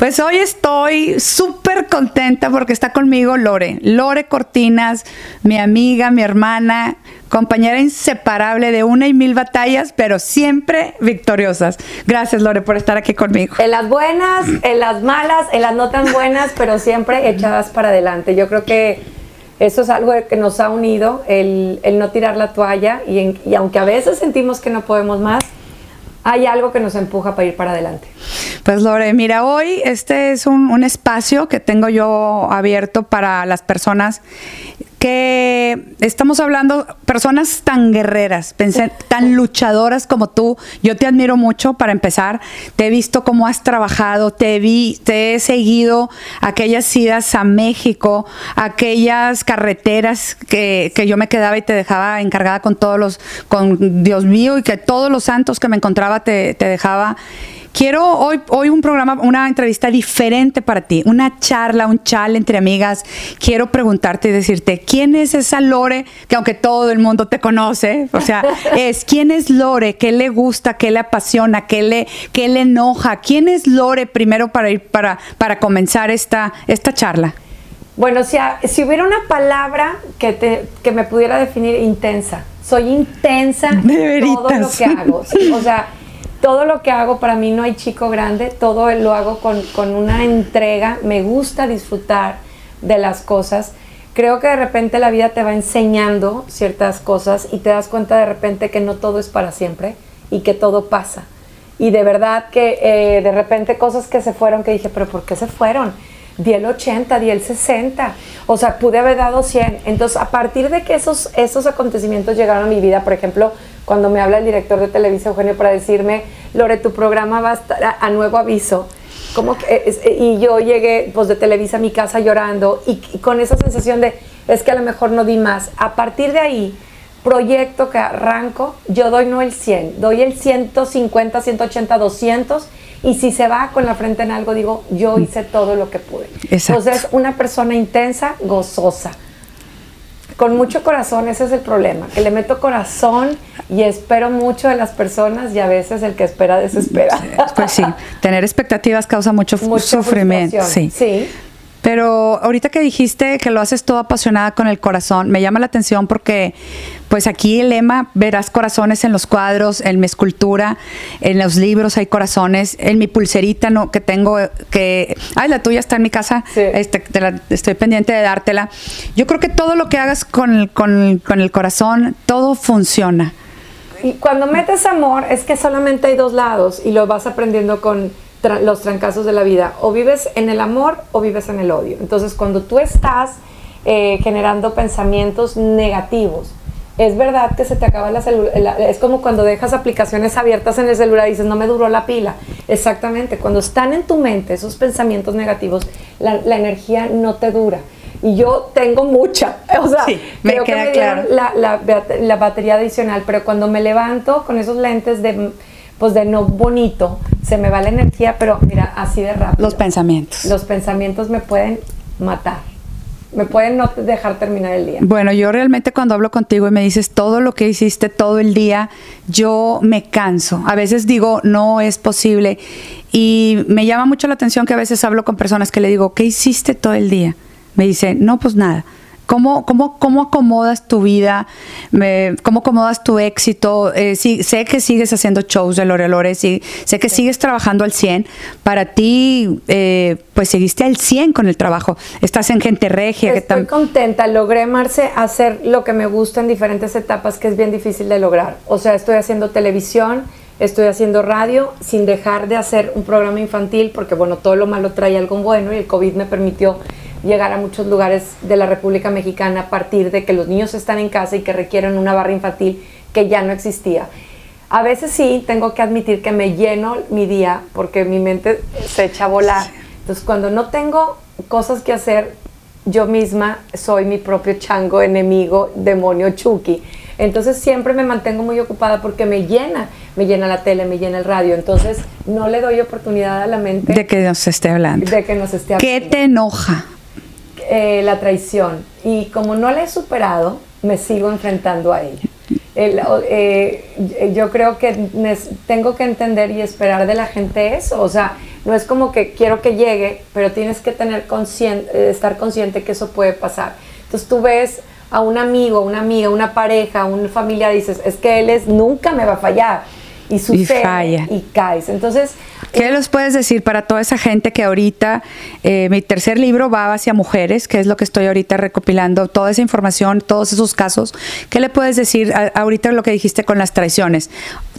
Pues hoy estoy súper contenta porque está conmigo Lore. Lore Cortinas, mi amiga, mi hermana, compañera inseparable de una y mil batallas, pero siempre victoriosas. Gracias, Lore, por estar aquí conmigo. En las buenas, en las malas, en las no tan buenas, pero siempre echadas para adelante. Yo creo que eso es algo que nos ha unido, el, no tirar la toalla y, y aunque a veces sentimos que no podemos más, hay algo que nos empuja para ir para adelante. Pues Lore, mira, hoy este es un, un espacio que tengo yo abierto para las personas que estamos hablando personas tan guerreras, tan luchadoras como tú. Yo te admiro mucho para empezar. Te he visto cómo has trabajado, te vi, te he seguido aquellas idas a México, aquellas carreteras que, que yo me quedaba y te dejaba encargada con todos los, con Dios mío y que todos los santos que me encontraba te, te dejaba. Quiero hoy, hoy un programa, una entrevista diferente para ti, una charla, un chal entre amigas. Quiero preguntarte y decirte, ¿quién es esa Lore que aunque todo el mundo te conoce, o sea, es quién es Lore, qué le gusta, qué le apasiona, qué le, qué le enoja? ¿Quién es Lore primero para ir para, para comenzar esta, esta charla? Bueno, si, si hubiera una palabra que, te, que me pudiera definir intensa, soy intensa en todo lo que hago. O sea, todo lo que hago para mí no hay chico grande, todo lo hago con, una entrega, me gusta disfrutar de las cosas. Creo que de repente la vida te va enseñando ciertas cosas y te das cuenta de repente que no todo es para siempre y que todo pasa. Y de verdad que eh, de repente cosas que se fueron que dije, pero ¿por qué se fueron? Di el 80, di el 60. O sea, pude haber dado 100. Entonces, a partir de que esos, esos acontecimientos llegaron a mi vida, por ejemplo, cuando me habla el director de Televisa, Eugenio, para decirme, Lore, tu programa va a estar a, nuevo aviso. Como que, y yo llegué pues de Televisa a mi casa llorando y, con esa sensación de, es que a lo mejor no di más. A partir de ahí, proyecto que arranco, yo doy no el 100, doy el 150, 180, 200 y si se va con la frente en algo, digo, yo hice todo lo que pude. Entonces, una persona intensa, gozosa con mucho corazón, ese es el problema, que le meto corazón y espero mucho de las personas y a veces el que espera desespera. Pues sí, tener expectativas causa mucho, sufrimiento. Sí. sí. Pero ahorita que dijiste que lo haces todo apasionada con el corazón, me llama la atención porque pues aquí el lema, verás corazones en los cuadros, en mi escultura, en los libros hay corazones, en mi pulserita no que tengo que ay, la tuya está en mi casa, este, estoy pendiente de dártela. Yo creo que todo lo que hagas con, con el corazón, todo funciona. Y cuando metes amor es que solamente hay dos lados y lo vas aprendiendo con los trancazos de la vida. O vives en el amor o vives en el odio. Entonces, cuando tú estás eh, generando pensamientos negativos, es verdad que se te acaba la celular. Es como cuando dejas aplicaciones abiertas en el celular y dices, no me duró la pila. Exactamente. Cuando están en tu mente esos pensamientos negativos, la, energía no te dura. Y yo tengo mucha. O sea, creo que me claro. la, la batería adicional. Pero cuando me levanto con esos lentes de pues de no bonito, se me va la energía, pero mira, así de rápido. Los pensamientos. Los pensamientos me pueden matar. Me pueden no dejar terminar el día. Bueno, yo realmente cuando hablo contigo y me dices todo lo que hiciste todo el día, yo me canso. A veces digo, no es posible. Y me llama mucho la atención que a veces hablo con personas que le digo, ¿qué hiciste todo el día? Me dicen, no, pues nada. ¿Cómo, cómo, cómo acomodas tu vida? ¿Cómo acomodas tu éxito? Eh, sé que sigues haciendo shows de Lore y sé que sigues trabajando al 100. Para ti, eh, pues seguiste al 100 con el trabajo. Estás en gente regia. Estoy contenta. Logré, Marce, hacer lo que me gusta en diferentes etapas, que es bien difícil de lograr. O sea, estoy haciendo televisión, estoy haciendo radio, sin dejar de hacer un programa infantil, porque bueno, todo lo malo trae algo bueno y el COVID me permitió llegar a muchos lugares de la República Mexicana a partir de que los niños están en casa y que requieren una barra infantil que ya no existía. A veces sí, tengo que admitir que me lleno mi día porque mi mente se echa a volar. Entonces, cuando no tengo cosas que hacer, yo misma soy mi propio chango, enemigo, demonio, Chucky. Entonces siempre me mantengo muy ocupada porque me llena, me llena la tele, me llena el radio. Entonces no le doy oportunidad a la mente de que nos esté hablando. De que nos esté hablando. ¿Qué te enoja? Eh, la traición y como no la he superado, me sigo enfrentando a ella. Eh, yo creo que tengo que entender y esperar de la gente eso. O sea, no es como que quiero que llegue, pero tienes que tener consciente, eh, estar consciente que eso puede pasar. Entonces tú ves a un amigo, una amiga, una pareja, una familia, dices, es que él es, nunca me va a fallar. Y sucede y, caes. Entonces, ¿Qué les puedes decir para toda esa gente que ahorita, eh, mi tercer libro va hacia mujeres, que es lo que estoy ahorita recopilando, toda esa información, todos esos casos? ¿Qué le puedes decir ahorita lo que dijiste con las traiciones?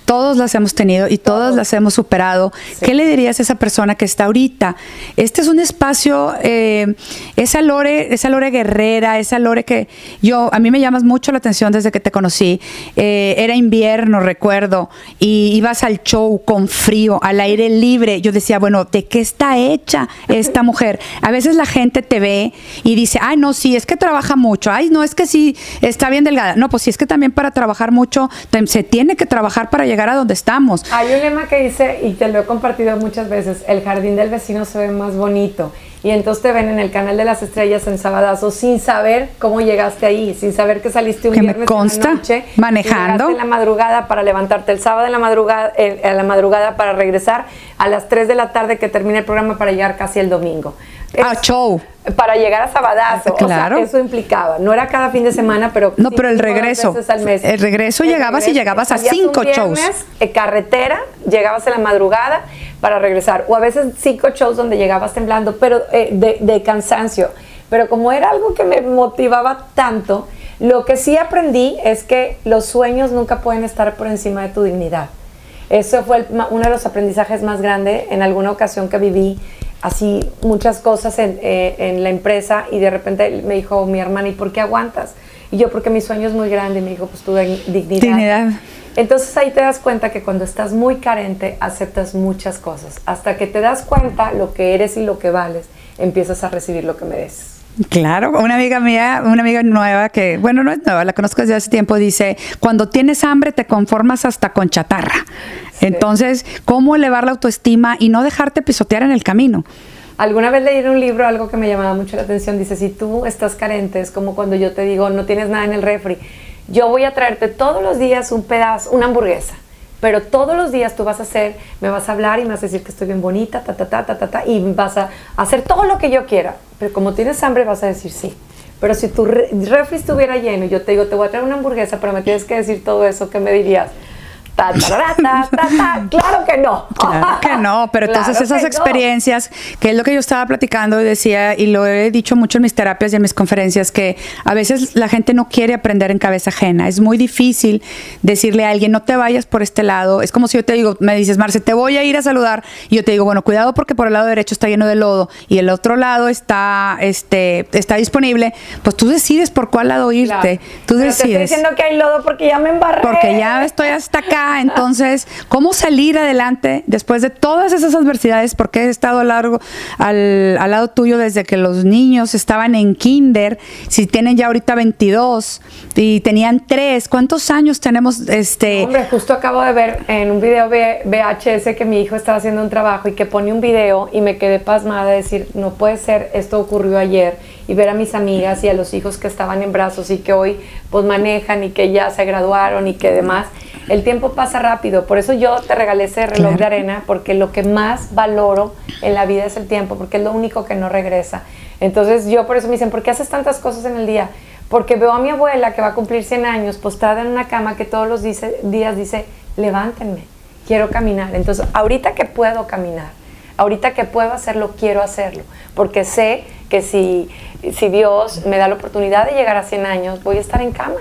Todos las hemos tenido y todas las hemos superado. ¿Qué le dirías a esa persona que está ahorita? Este es un espacio, eh, esa Lore, esa Lore guerrera, esa Lore que yo, a mí me llamas mucho la atención desde que te conocí. Eh, era invierno, recuerdo, y ibas al show con frío, al aire libre. Yo decía, bueno, ¿de qué está hecha esta mujer? A veces la gente te ve y dice, ay, no, sí, es que trabaja mucho. Ay, no, es que sí, está bien delgada. No, pues sí, es que también para trabajar mucho se tiene que trabajar para llegar a donde estamos. Hay un lema que dice, y te lo he compartido muchas veces, el jardín del vecino se ve más bonito. Y entonces te ven en el canal de las estrellas en Sabadazo sin saber cómo llegaste ahí, sin saber que saliste un viernes consta, en la noche, manejando en la madrugada para levantarte el sábado en la madrugada, en la madrugada para regresar a las 3 de la tarde que termina el programa para llegar casi el domingo. Ah, show para llegar a Sabadazo. Claro. eso implicaba. No era cada fin de semana, pero. No, pero el regreso. Al mes. El regreso llegabas y llegabas a cinco shows. En carretera, llegabas en la madrugada para regresar. O a veces cinco shows donde llegabas temblando, pero eh, de, de cansancio. Pero como era algo que me motivaba tanto, lo que sí aprendí es que los sueños nunca pueden estar por encima de tu dignidad. Eso fue uno de los aprendizajes más grandes en alguna ocasión que viví así muchas cosas eh, en, la empresa y de repente me dijo mi hermana, ¿y por qué aguantas? Y yo, porque mi sueño es muy grande, y me dijo, pues tu dignidad. dignidad. Entonces ahí te das cuenta que cuando estás muy carente aceptas muchas cosas. Hasta que te das cuenta lo que eres y lo que vales, empiezas a recibir lo que mereces. Claro, una amiga mía, una amiga nueva que, bueno, no es nueva, la conozco desde hace tiempo, dice, cuando tienes hambre te conformas hasta con chatarra. Entonces, ¿cómo elevar la autoestima y no dejarte pisotear en el camino? Alguna vez leí en un libro algo que me llamaba mucho la atención. Dice, si tú estás carente, es como cuando yo te digo, no tienes nada en el refri, yo voy a traerte todos los días un pedazo, una hamburguesa. Pero todos los días tú vas a hacer, me vas a hablar y me vas a decir que estoy bien bonita, ta, ta, ta, ta, ta, ta, y vas a hacer todo lo que yo quiera. Pero como tienes hambre, vas a decir sí. Pero si tu refri estuviera lleno y yo te digo, te voy a traer una hamburguesa, pero me tienes que decir todo eso, ¿qué me dirías? claro que no. Claro que no, pero entonces esas experiencias, que es lo que yo estaba platicando y decía, y lo he dicho mucho en mis terapias y en mis conferencias, que a veces la gente no quiere aprender en cabeza ajena. Es muy difícil decirle a alguien, no te vayas por este lado. Es como si yo te digo, me dices, Marce, te voy a ir a saludar. Y yo te digo, bueno, cuidado porque por el lado derecho está lleno de lodo y el otro lado está, este, está disponible. Pues tú decides por cuál lado irte. Tú decides. Te estoy diciendo que hay lodo porque ya me embarré. Porque ya estoy hasta acá entonces, ¿cómo salir adelante después de todas esas adversidades? Porque he estado largo al, al, lado tuyo desde que los niños estaban en kinder, si tienen ya ahorita 22 y tenían 3, ¿cuántos años tenemos? Este... Hombre, justo acabo de ver en un video VHS que mi hijo estaba haciendo un trabajo y que pone un video y me quedé pasmada de decir, no puede ser, esto ocurrió ayer y ver a mis amigas y a los hijos que estaban en brazos y que hoy pues manejan y que ya se graduaron y que demás el tiempo pasa rápido, por eso yo te regalé ese reloj de arena, porque lo que más valoro en la vida es el tiempo, porque es lo único que no regresa. Entonces yo por eso me dicen, ¿por qué haces tantas cosas en el día? Porque veo a mi abuela que va a cumplir 100 años postrada en una cama que todos los días dice, levántenme, quiero caminar. Entonces, ahorita que puedo caminar, ahorita que puedo hacerlo, quiero hacerlo, porque sé que si, si Dios me da la oportunidad de llegar a 100 años, voy a estar en cama.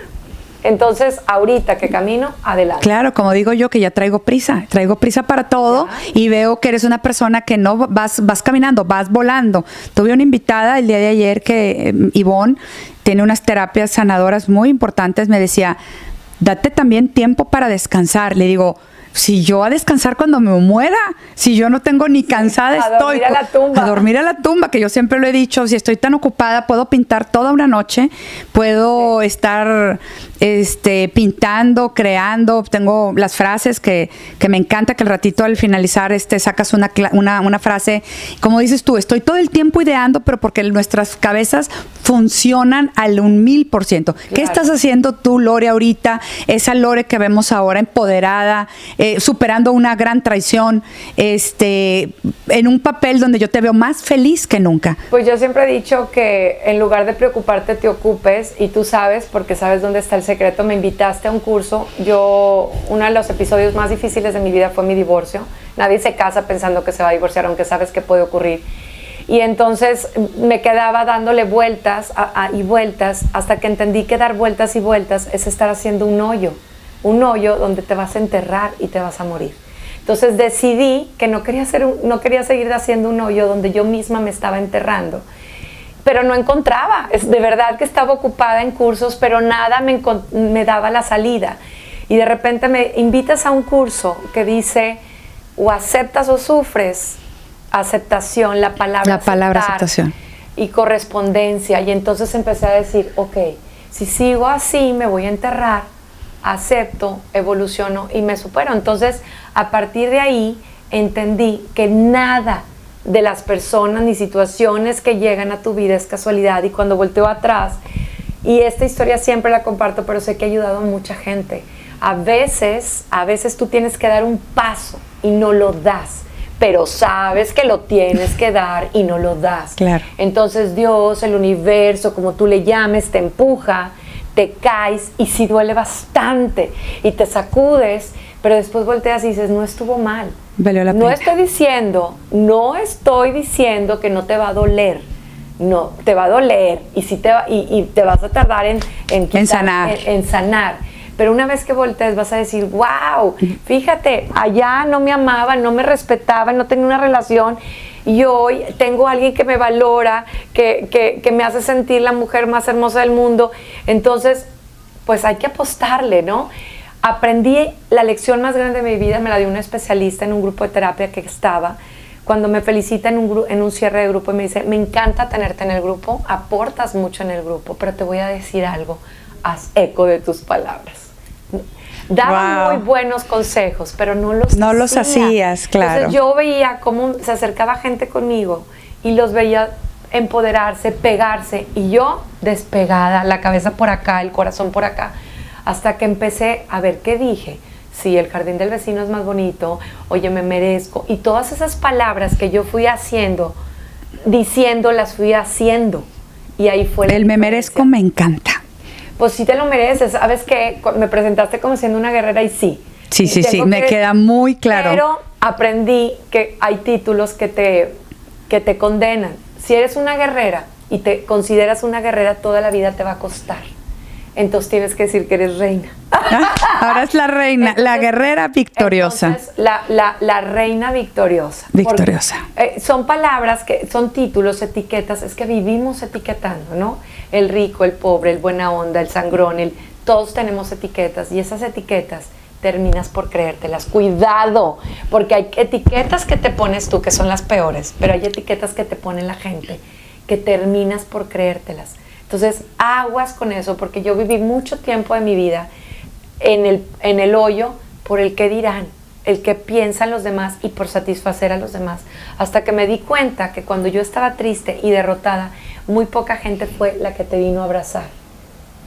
Entonces, ahorita que camino, adelante. Claro, como digo yo, que ya traigo prisa, traigo prisa para todo y veo que eres una persona que no vas, vas caminando, vas volando. Tuve una invitada el día de ayer que eh, Ivonne tiene unas terapias sanadoras muy importantes, me decía, date también tiempo para descansar. Le digo, si yo a descansar cuando me muera, si yo no tengo ni cansada estoy. A dormir a la tumba. A dormir a la tumba, que yo siempre lo he dicho, si estoy tan ocupada, puedo pintar toda una noche, puedo estar este, pintando, creando, tengo las frases que, que, me encanta que el ratito al finalizar este, sacas una, una, una frase, como dices tú, estoy todo el tiempo ideando, pero porque nuestras cabezas funcionan al un mil por ciento. ¿Qué estás haciendo tú, Lore, ahorita? Esa Lore que vemos ahora empoderada, eh, superando una gran traición, este, en un papel donde yo te veo más feliz que nunca. Pues yo siempre he dicho que en lugar de preocuparte te ocupes y tú sabes, porque sabes dónde está el secreto, me invitaste a un curso. Yo, uno de los episodios más difíciles de mi vida fue mi divorcio. Nadie se casa pensando que se va a divorciar, aunque sabes que puede ocurrir. Y entonces me quedaba dándole vueltas y vueltas hasta que entendí que dar vueltas y vueltas es estar haciendo un hoyo, un hoyo donde te vas a enterrar y te vas a morir. Entonces decidí que no quería, hacer no quería seguir haciendo un hoyo donde yo misma me estaba enterrando. Pero no encontraba, es de verdad que estaba ocupada en cursos, pero nada me, me daba la salida. Y de repente me invitas a un curso que dice, o aceptas o sufres, aceptación, la palabra, la palabra aceptación y correspondencia. Y entonces empecé a decir, ok, si sigo así me voy a enterrar, acepto, evoluciono y me supero. Entonces, a partir de ahí, entendí que nada de las personas ni situaciones que llegan a tu vida es casualidad. Y cuando volteo atrás, y esta historia siempre la comparto, pero sé que ha ayudado a mucha gente. A veces, a veces tú tienes que dar un paso y no lo das pero sabes que lo tienes que dar y no lo das. Claro. Entonces Dios, el universo, como tú le llames, te empuja, te caes y si duele bastante y te sacudes, pero después volteas y dices, no estuvo mal. no estoy diciendo, no estoy diciendo que no te va a doler. No, te va a doler y, si te, y, te vas a tardar en, en, sanar. en sanar pero una vez que voltees vas a decir, wow, fíjate, allá no me amaban, no me respetaban, no tenía una relación y hoy tengo a alguien que me valora, que, que, me hace sentir la mujer más hermosa del mundo. Entonces, pues hay que apostarle, ¿no? Aprendí la lección más grande de mi vida, me la dio una especialista en un grupo de terapia que estaba. Cuando me felicita en un, en un cierre de grupo y me dice, me encanta tenerte en el grupo, aportas mucho en el grupo, pero te voy a decir algo, haz eco de tus palabras. Daba muy buenos consejos, pero no los No los hacías, claro. Entonces yo veía cómo se acercaba gente conmigo y los veía empoderarse, pegarse y yo despegada, la cabeza por acá, el corazón por acá, hasta que empecé a ver qué dije. Sí, el jardín del vecino es más bonito, oye, me merezco. Y todas esas palabras que yo fui haciendo, diciendo, las fui haciendo. Y ahí fue El me merezco me encanta pues sí te lo mereces. Sabes que me presentaste como siendo una guerrera y sí. Sí, sí, sí, me queda muy claro. Pero aprendí que hay títulos que te, que te condenan. Si eres una guerrera y te consideras una guerrera, toda la vida te va a costar. Entonces tienes que decir que eres reina. Ahora es la reina, la guerrera victoriosa. la, la, la, reina victoriosa. Victoriosa. Eh, son palabras que son títulos, etiquetas, es que vivimos etiquetando, ¿no? El rico, el pobre, el buena onda, el sangrón, el, todos tenemos etiquetas y esas etiquetas terminas por creértelas. Cuidado, porque hay etiquetas que te pones tú que son las peores, pero hay etiquetas que te pone la gente que terminas por creértelas. Entonces, aguas con eso, porque yo viví mucho tiempo de mi vida en el, en el hoyo por el que dirán, el que piensan los demás y por satisfacer a los demás. Hasta que me di cuenta que cuando yo estaba triste y derrotada, muy poca gente fue la que te vino a abrazar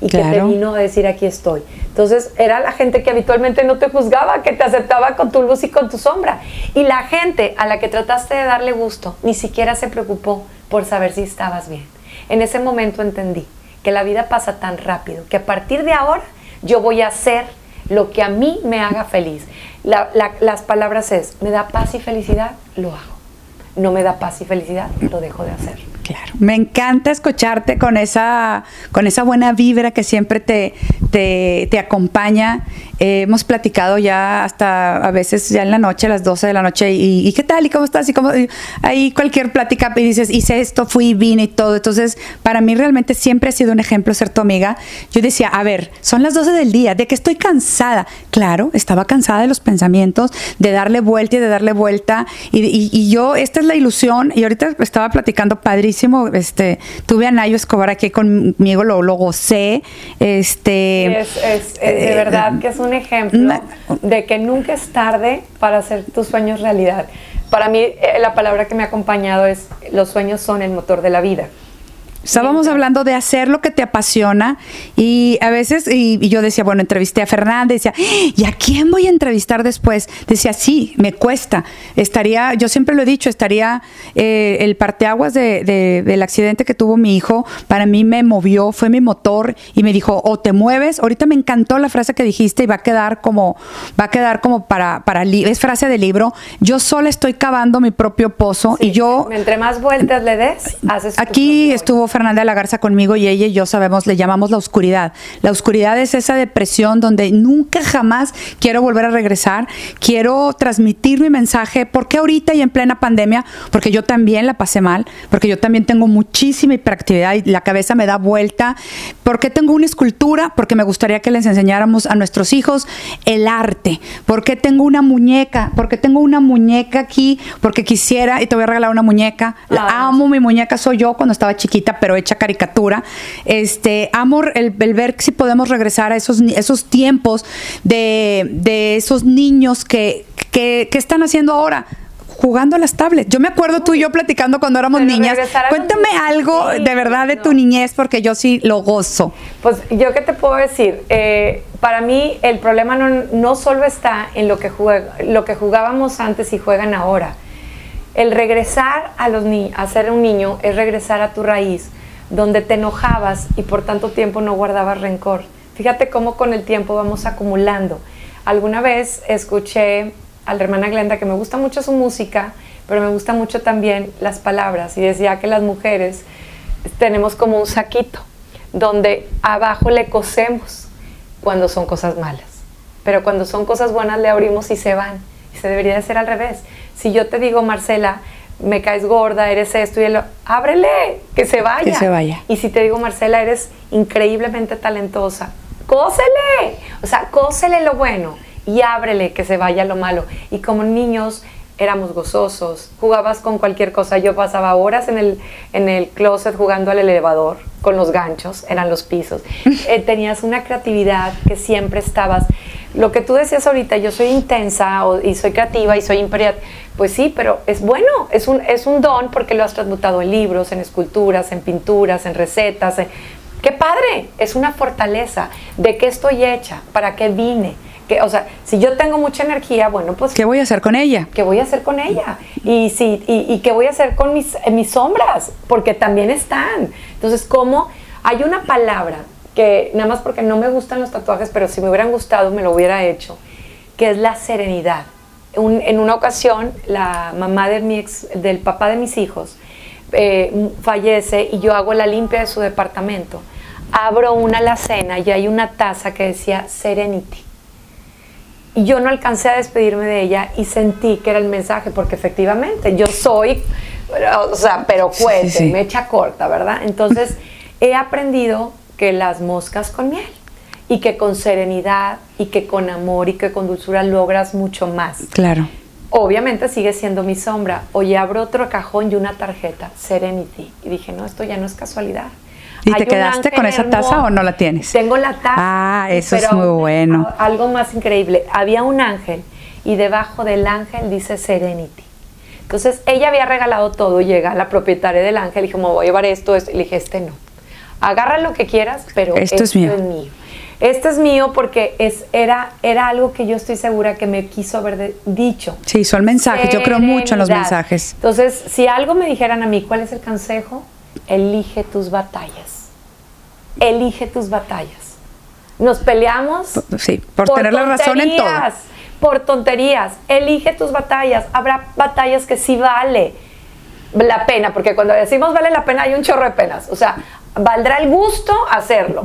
y que te vino a decir aquí estoy. Entonces era la gente que habitualmente no te juzgaba, que te aceptaba con tu luz y con tu sombra. Y la gente a la que trataste de darle gusto ni siquiera se preocupó por saber si estabas bien. En ese momento entendí que la vida pasa tan rápido que a partir de ahora yo voy a hacer lo que a mí me haga feliz. las palabras es, me da paz y felicidad, lo hago. No me da paz y felicidad, lo dejo de hacer. Claro, me encanta escucharte con esa, con esa buena vibra que siempre te, te, acompaña. Eh, hemos platicado ya hasta a veces ya en la noche, a las 12 de la noche, y, qué tal, y cómo estás, y cómo, ahí cualquier plática y dices, hice esto, fui, vine y todo. Entonces, para mí realmente siempre ha sido un ejemplo ser tu amiga. Yo decía, a ver, son las 12 del día, de que estoy cansada. Claro, estaba cansada de los pensamientos, de darle vuelta y de darle vuelta. Y, y yo, esta es la ilusión, y ahorita estaba platicando padrísimo este, tuve a Nayo Escobar aquí conmigo, lo, lo gocé. Este, es, es, de eh, verdad que es un ejemplo de que nunca es tarde para hacer tus sueños realidad. Para mí, eh, la palabra que me ha acompañado es: los sueños son el motor de la vida. Estábamos hablando de hacer lo que te apasiona y a veces, y, yo decía, bueno, entrevisté a Fernanda, decía, ¿y a quién voy a entrevistar después? Decía, sí, me cuesta. Estaría, yo siempre lo he dicho, estaría eh, el parteaguas de, del accidente que tuvo mi hijo, para mí me movió, fue mi motor y me dijo, o te mueves, ahorita me encantó la frase que dijiste y va a quedar como, va a quedar como para, para es frase de libro, yo sola estoy cavando mi propio pozo y yo... Entre más vueltas le des, haces... Aquí estuvo Fernanda de la Garza conmigo y ella y yo sabemos, le llamamos la oscuridad. La oscuridad es esa depresión donde nunca jamás quiero volver a regresar, quiero transmitir mi mensaje, porque ahorita y en plena pandemia, porque yo también la pasé mal, porque yo también tengo muchísima hiperactividad y la cabeza me da vuelta, porque tengo una escultura, porque me gustaría que les enseñáramos a nuestros hijos el arte, porque tengo una muñeca, porque tengo una muñeca aquí, porque quisiera, y te voy a regalar una muñeca, la amo, mi muñeca soy yo cuando estaba chiquita, pero hecha caricatura. Este, amor, el, ver si podemos regresar a esos, esos tiempos de, esos niños que, que, están haciendo ahora jugando a las tablets. Yo me acuerdo tú y yo platicando cuando éramos niñas. Cuéntame algo de verdad de tu niñez porque yo sí lo gozo. Pues yo qué te puedo decir. Eh, para mí el problema no, no solo está en lo que, lo que jugábamos antes y juegan ahora. El regresar a, los a ser un niño es regresar a tu raíz donde te enojabas y por tanto tiempo no guardabas rencor. Fíjate cómo con el tiempo vamos acumulando. Alguna vez escuché a la hermana Glenda que me gusta mucho su música, pero me gusta mucho también las palabras y decía que las mujeres tenemos como un saquito donde abajo le cosemos cuando son cosas malas, pero cuando son cosas buenas le abrimos y se van. Y se debería de ser al revés. Si yo te digo, Marcela, me caes gorda, eres esto y él, ábrele, que se vaya. Que se vaya. Y si te digo, Marcela, eres increíblemente talentosa, cósele, o sea, cósele lo bueno y ábrele, que se vaya lo malo. Y como niños éramos gozosos, jugabas con cualquier cosa. Yo pasaba horas en el, en el closet jugando al elevador con los ganchos, eran los pisos. Eh, tenías una creatividad que siempre estabas. Lo que tú decías ahorita, yo soy intensa y soy creativa y soy imperial pues sí, pero es bueno, es un, es un don porque lo has transmutado en libros, en esculturas, en pinturas, en recetas. ¡Qué padre! Es una fortaleza. ¿De qué estoy hecha? ¿Para qué vine? Que, o sea, si yo tengo mucha energía, bueno, pues... ¿Qué voy a hacer con ella? ¿Qué voy a hacer con ella? Y, si, y, qué voy a hacer con mis, mis sombras, porque también están. Entonces, ¿cómo? Hay una palabra que, nada más porque no me gustan los tatuajes, pero si me hubieran gustado, me lo hubiera hecho, que es la serenidad en una ocasión, la mamá de mi ex, del papá de mis hijos eh, fallece y yo hago la limpia de su departamento. Abro una alacena y hay una taza que decía Serenity. Y yo no alcancé a despedirme de ella y sentí que era el mensaje, porque efectivamente yo soy, o sea, pero cuente, me echa corta, ¿verdad? Entonces he aprendido que las moscas con miel y que con serenidad y que con amor y que con dulzura logras mucho más. Claro. Obviamente sigue siendo mi sombra. Oye, abro otro cajón y una tarjeta, Serenity. Y dije, no, esto ya no es casualidad. ¿Y te quedaste con esa taza o no la tienes? Tengo la taza. Ah, eso es muy bueno. Algo más increíble. Había un ángel y debajo del ángel dice Serenity. Entonces ella había regalado todo. Llega la propietaria del ángel y dijo, me voy a llevar esto, esto. Y le dije, este no. Agarra lo que quieras, pero esto, Es mío este es mío porque es, era, era algo que yo estoy segura que me quiso haber dicho. Sí, son mensajes, yo creo mucho en los mensajes. Entonces, si algo me dijeran a mí, ¿cuál es el consejo? Elige tus batallas. Elige tus batallas. Nos peleamos. Sí, por, tener la razón en todo. Por tonterías. Elige tus batallas. Habrá batallas que sí vale la pena, porque cuando decimos vale la pena hay un chorro de penas. O sea, valdrá el gusto hacerlo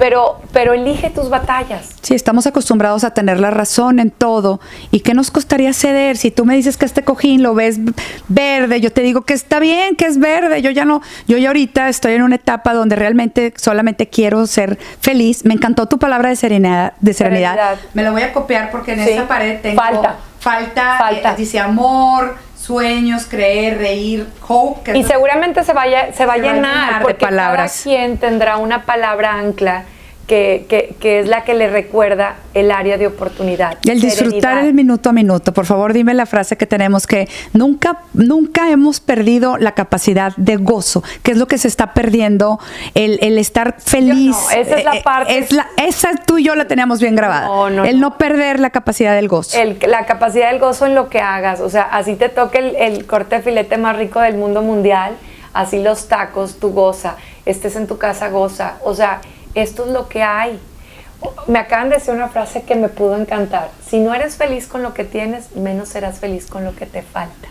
pero, pero elige tus batallas. Sí, estamos acostumbrados a tener la razón en todo. ¿Y qué nos costaría ceder? Si tú me dices que este cojín lo ves verde, yo te digo que está bien, que es verde. Yo ya no, yo ya ahorita estoy en una etapa donde realmente solamente quiero ser feliz. Me encantó tu palabra de serenidad. De serenidad. Me lo voy a copiar porque en esa pared tengo falta, falta, falta. Eh, dice amor sueños, creer, reír, hope. y seguramente se, vaya, se va a llenar, porque palabras. cada quien tendrá una palabra ancla que, es la que le recuerda el área de oportunidad. El disfrutar el minuto a minuto. Por favor, dime la frase que tenemos que nunca, nunca hemos perdido la capacidad de gozo, que es lo que se está perdiendo, el, estar feliz. esa es la eh, parte. Es la, esa tú y yo la teníamos bien grabada. el no, perder la capacidad del gozo. la capacidad del gozo en lo que hagas. O sea, así te toque el, el corte de filete más rico del mundo mundial, así los tacos, tú goza. Estés en tu casa, goza. O sea, esto es lo que hay. Me acaban de decir una frase que me pudo encantar. Si no eres feliz con lo que tienes, menos serás feliz con lo que te falta.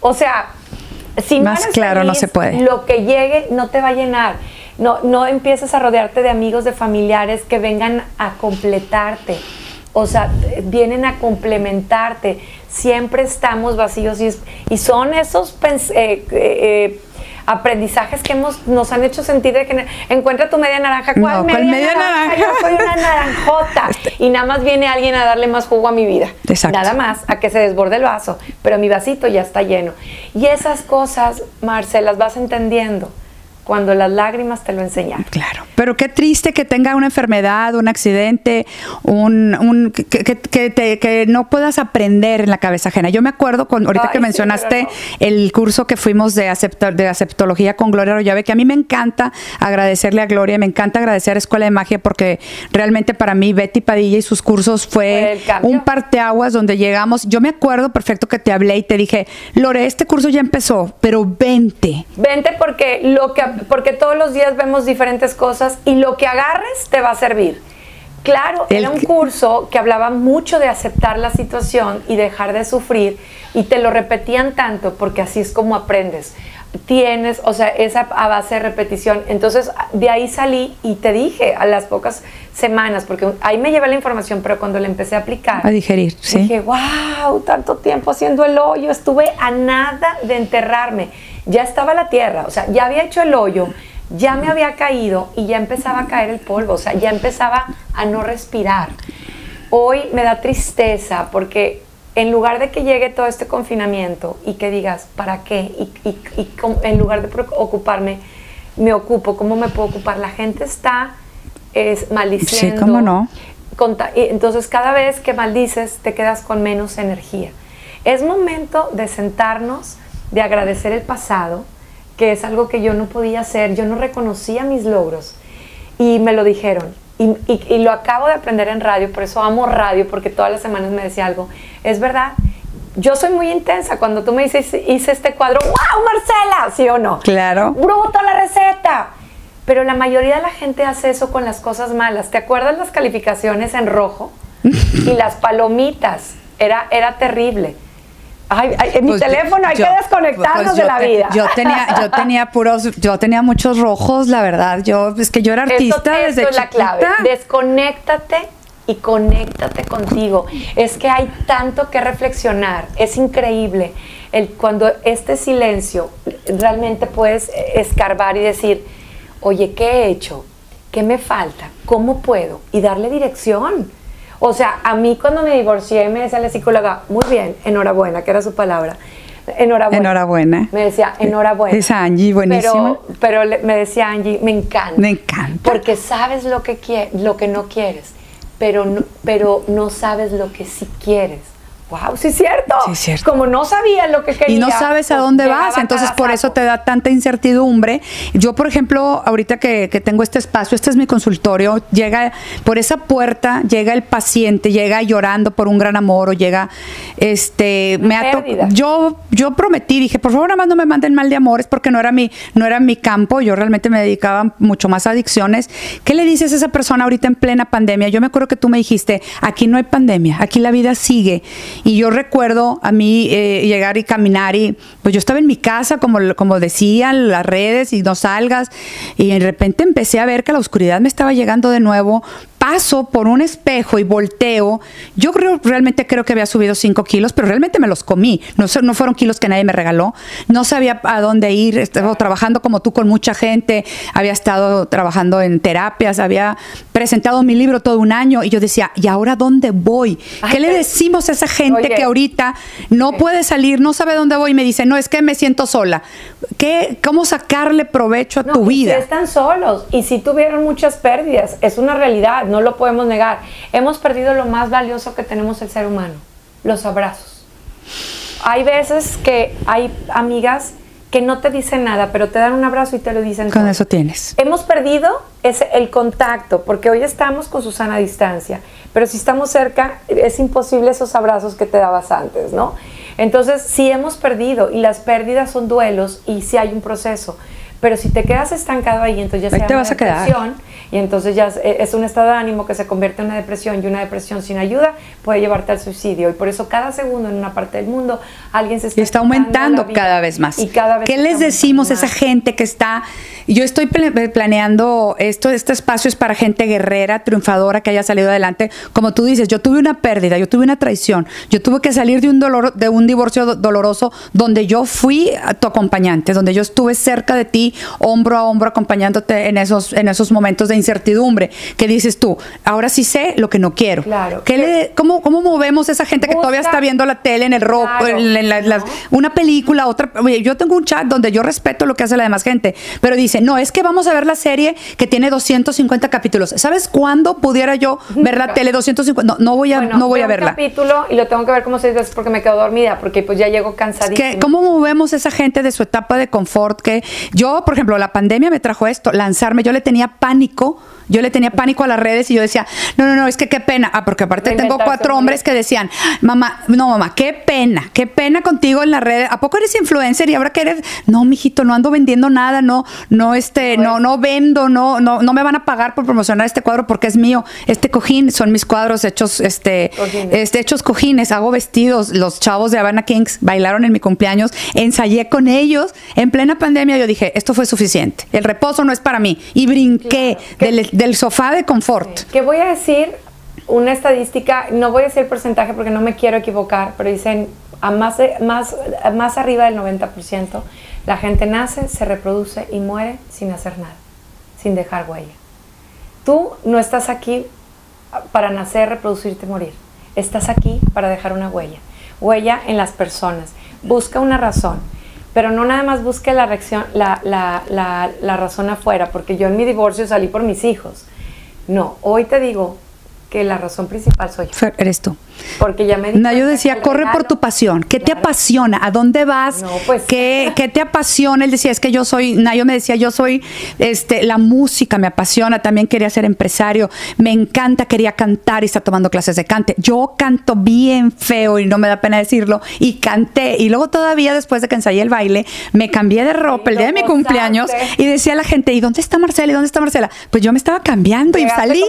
O sea, si más claro no se puede. Lo que llegue no te va a llenar. No, no empieces a rodearte de amigos, de familiares que vengan a completarte. O sea, vienen a complementarte. Siempre estamos vacíos y, y son esos eh, eh, eh aprendizajes que hemos, nos han hecho sentir de que encuentra tu media naranja. ¿Cuál, media, naranja? Yo soy una naranjota. Este y nada más viene alguien a darle más jugo a mi vida. Exacto. Nada más, a que se desborde el vaso. Pero mi vasito ya está lleno. Y esas cosas, Marce, las vas entendiendo cuando las lágrimas te lo enseñan. Claro. Pero qué triste que tenga una enfermedad, un accidente, un, que, no puedas aprender en la cabeza ajena. Yo me acuerdo con ahorita que mencionaste el curso que fuimos de, de aceptología con Gloria Rollave, que a mí me encanta agradecerle a Gloria, me encanta agradecer a Escuela de Magia porque realmente para mí Betty Padilla y sus cursos fue, un parteaguas donde llegamos. Yo me acuerdo perfecto que te hablé y te dije, Lore, este curso ya empezó, pero vente. Vente porque lo que porque todos los días vemos diferentes cosas y lo que agarres te va a servir. Claro, era un curso que hablaba mucho de aceptar la situación y dejar de sufrir y te lo repetían tanto porque así es como aprendes. Tienes, o sea, esa a base de repetición. Entonces, de ahí salí y te dije a las pocas semanas, porque ahí me llevé la información, pero cuando la empecé a aplicar, a digerir, sí. Dije, wow, tanto tiempo haciendo el hoyo, estuve a nada de enterrarme ya estaba la tierra, o sea, ya había hecho el hoyo, ya me había caído y ya empezaba a caer el polvo, o sea, ya empezaba a no respirar. Hoy me da tristeza porque en lugar de que llegue todo este confinamiento y que digas, ¿para qué? Y, en lugar de ocuparme, me ocupo, ¿cómo me puedo ocupar? La gente está es, maldiciendo. Sí, cómo no. Entonces, cada vez que maldices, te quedas con menos energía. Es momento de sentarnos de agradecer el pasado, que es algo que yo no podía hacer, yo no reconocía mis logros y me lo dijeron. Y, lo acabo de aprender en radio, por eso amo radio, porque todas las semanas me decía algo. Es verdad, yo soy muy intensa. Cuando tú me dices, hice este cuadro, ¡wow, Marcela! ¿Sí o no? Claro. ¡Bruta la receta! Pero la mayoría de la gente hace eso con las cosas malas. ¿Te acuerdas las calificaciones en rojo? y las palomitas. Era, era terrible. Ay, en mi pues teléfono hay que desconectarnos pues de la vida. Yo tenía, yo tenía puros, yo tenía muchos rojos, la verdad. Yo, es que yo era artista desde esto es la clave. Desconéctate y conéctate contigo. Es que hay tanto que reflexionar. Es increíble el, cuando este silencio realmente puedes escarbar y decir, oye, ¿qué he hecho? ¿Qué me falta? ¿Cómo puedo? Y darle dirección. O sea, a mí cuando me divorcié me decía la psicóloga, muy bien, enhorabuena, que era su palabra. Enhorabuena. Enhorabuena. Me decía, enhorabuena. Es Angie, buenísimo. Pero, me decía Angie, me encanta. Me encanta. Porque sabes lo que, lo que no quieres, pero pero no sabes lo que sí quieres wow, sí es cierto. Sí es cierto. Como no sabía lo que quería. Y no sabes a pues, dónde vas, entonces por eso te da tanta incertidumbre. Yo, por ejemplo, ahorita que, tengo este espacio, este es mi consultorio, llega por esa puerta, llega el paciente, llega llorando por un gran amor o llega, este, me yo, yo prometí, dije, por favor, nada más no me manden mal de amores porque no era mi, no era mi campo, yo realmente me dedicaba mucho más a adicciones. ¿Qué le dices a esa persona ahorita en plena pandemia? Yo me acuerdo que tú me dijiste, aquí no hay pandemia, aquí la vida sigue y yo recuerdo a mí eh, llegar y caminar y pues yo estaba en mi casa, como, como decían las redes, y no salgas. Y de repente empecé a ver que la oscuridad me estaba llegando de nuevo, paso por un espejo y volteo, yo creo, realmente creo que había subido 5 kilos, pero realmente me los comí. No, no fueron kilos que nadie me regaló. No sabía a dónde ir. Estaba trabajando como tú con mucha gente. Había estado trabajando en terapias. Había presentado mi libro todo un año. Y yo decía, ¿y ahora dónde voy? ¿Qué le decimos a esa gente que ahorita no puede salir, no sabe dónde voy? Y me dice, no, es que me siento sola. ¿Qué, ¿Cómo sacarle provecho a tu vida? Si están solos y si tuvieron muchas pérdidas, es una realidad no lo podemos negar. Hemos perdido lo más valioso que tenemos el ser humano, los abrazos. Hay veces que hay amigas que no te dicen nada, pero te dan un abrazo y te lo dicen. Con eso tienes. Hemos perdido ese, el contacto, porque hoy estamos con Susana a distancia, pero si estamos cerca, es imposible esos abrazos que te dabas antes, ¿no? Entonces, sí hemos perdido, y las pérdidas son duelos, y sí hay un proceso. Pero si te quedas estancado ahí, entonces ya se te vas a quedar. y entonces ya es un estado de ánimo que se convierte en una depresión y una depresión sin ayuda puede llevarte al suicidio. Y por eso cada segundo en una parte del mundo alguien se está, y está aumentando cada vez más. Y cada vez ¿Qué les decimos a esa gente que está yo estoy planeando esto este espacio es para gente guerrera, triunfadora que haya salido adelante, como tú dices, yo tuve una pérdida, yo tuve una traición, yo tuve que salir de un dolor de un divorcio doloroso donde yo fui tu acompañante, donde yo estuve cerca de ti, hombro a hombro acompañándote en esos en esos momentos de incertidumbre, que dices tú, ahora sí sé lo que no quiero. Claro. ¿Qué le, cómo, ¿Cómo movemos a esa gente que todavía está viendo la tele, en el rock, en, una película, otra? Yo tengo un chat donde yo respeto lo que hace la demás gente, pero dice, no, es que vamos a ver la serie que tiene 250 capítulos. ¿Sabes cuándo pudiera yo ver la tele 250? No, no voy a, no voy a verla. Un capítulo y lo tengo que ver como seis veces porque me quedo dormida, porque pues ya llego cansadísima. ¿Cómo movemos a esa gente de su etapa de confort? Que yo, por ejemplo, la pandemia me trajo esto, lanzarme. Yo le tenía pánico yo le tenía pánico a las redes y yo decía, no, no, no, es que qué pena. Ah, porque aparte tengo cuatro hombres que decían, mamá, no, mamá, qué pena, qué pena contigo en las redes. ¿A poco eres influencer y ahora que eres? No, mijito, no ando vendiendo nada, no, no, este, no, no vendo, no, no, no me van a pagar por promocionar este cuadro porque es mío. Este cojín son mis cuadros hechos, este, este, hechos cojines, hago vestidos. Los chavos de Havana Kings bailaron en mi cumpleaños, ensayé con ellos en plena pandemia. Yo dije, esto fue suficiente. El reposo no es para mí. Y brinqué del del sofá de confort. ¿Qué voy a decir una estadística, no voy a decir el porcentaje porque no me quiero equivocar, pero dicen a más, más, más arriba del 90%, la gente nace, se reproduce y muere sin hacer nada, sin dejar huella. Tú no estás aquí para nacer, reproducirte, morir. Estás aquí para dejar una huella. Huella en las personas. Busca una razón pero no nada más busque la, reacción, la, la, la, la, razón afuera, porque yo en mi divorcio salí por mis hijos. No, hoy te digo que la razón principal soy yo. Eres tú. Porque ya me No, yo decía, corre por tu pasión. ¿Qué te apasiona? ¿A dónde vas? pues, ¿Qué, ¿Qué, te apasiona? Él decía, es que yo soy, Nayo me decía, yo soy, este, la música me apasiona, también quería ser empresario, me encanta, quería cantar y está tomando clases de cante. Yo canto bien feo y no me da pena decirlo, y canté. Y luego todavía después de que ensayé el baile, me cambié de ropa el día de mi cumpleaños y decía a la gente, ¿y dónde está Marcela? ¿Y dónde está Marcela? Pues yo me estaba cambiando y salí,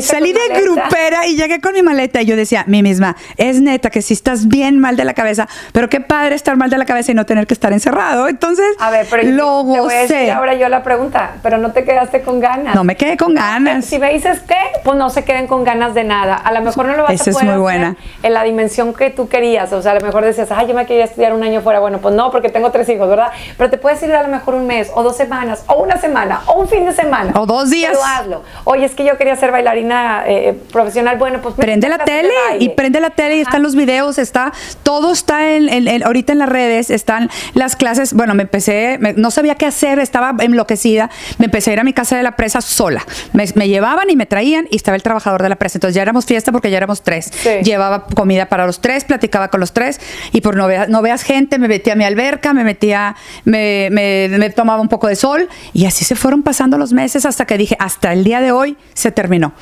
salí de grupera y llegué con mi maleta y yo decía, misma, es neta que si estás bien mal de la cabeza, pero qué padre estar mal de la cabeza y no tener que estar encerrado. Entonces, a ver, pero lo gocé. ahora yo la pregunta, pero no te quedaste con ganas. No me quedé con ganas. Si me dices que, pues no se queden con ganas de nada. A lo mejor no lo vas a poder es muy buena. en la dimensión que tú querías. O sea, a lo mejor decías, ay, yo me quería estudiar un año fuera. Bueno, pues no, porque tengo tres hijos, ¿verdad? Pero te puedes ir a lo mejor un mes, o dos semanas, o una semana, o un fin de semana. O dos días. Pero hazlo. Oye, es que yo quería ser bailarina eh, profesional. Bueno, pues prende la tele y prende la tele y están los videos, está, todo está en, ahorita en las redes, están las clases, bueno, me empecé, no sabía qué hacer, estaba enloquecida, me empecé a ir a mi casa de la presa sola, me, llevaban y me traían y estaba el trabajador de la presa, entonces ya éramos fiesta porque ya éramos tres, llevaba comida para los tres, platicaba con los tres y por no, veas, no veas gente, me metía a mi alberca, me metía, me, me tomaba un poco de sol y así se fueron pasando los meses hasta que dije, hasta el día de hoy se terminó.